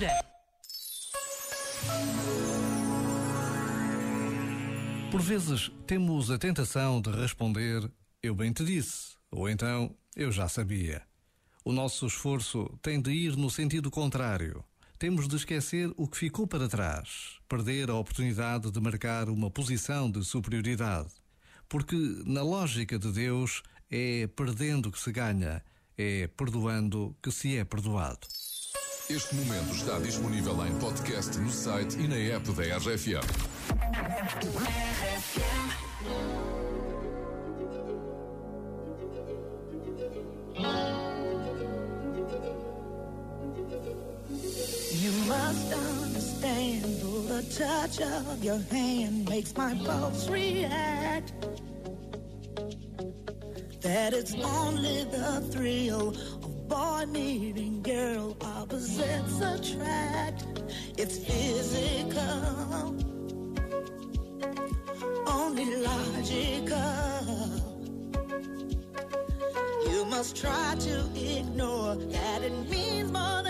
Mistura. Por vezes temos a tentação de responder eu bem te disse, ou então eu já sabia. O nosso esforço tem de ir no sentido contrário. Temos de esquecer o que ficou para trás, perder a oportunidade de marcar uma posição de superioridade. Porque, na lógica de Deus, é perdendo que se ganha, é perdoando que se é perdoado. Este momento está disponível em podcast no site e na app da RFM. You must understand the touch of your hand makes my pulse react. That it's only the thrill of boy meeting opposites attract. It's physical, only logical. You must try to ignore that it means more than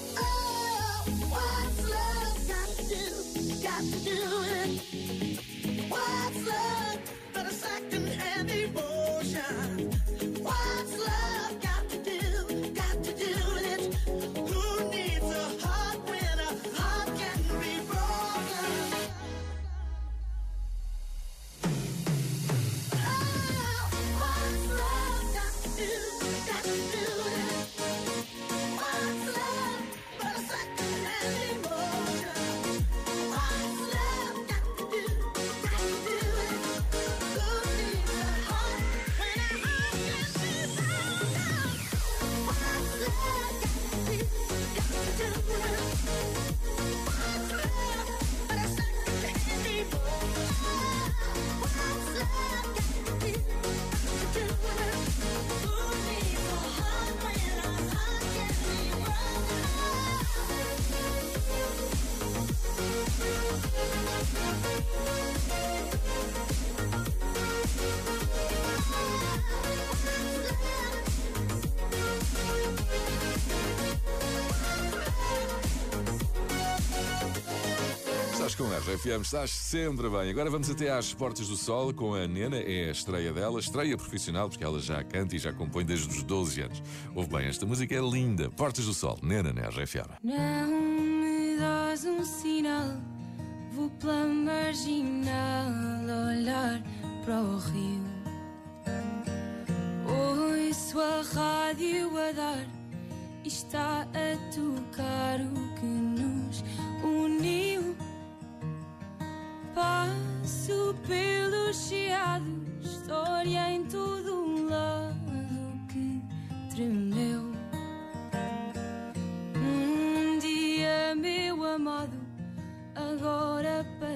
Estás com a RFM, estás sempre bem. Agora vamos até às Portas do Sol com a Nena, é a estreia dela, estreia profissional, porque ela já canta e já compõe desde os 12 anos. Ouve bem, esta música é linda. Portas do Sol, Nena na RFM. Não me dás um sinal, vou pela marginal olhar para o rio. Ouço a rádio a dar e está a tocar o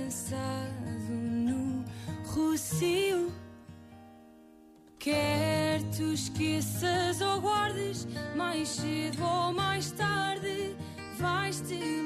passado no Rocio. Quer tu esqueças ou guardes, mais cedo ou mais tarde vais te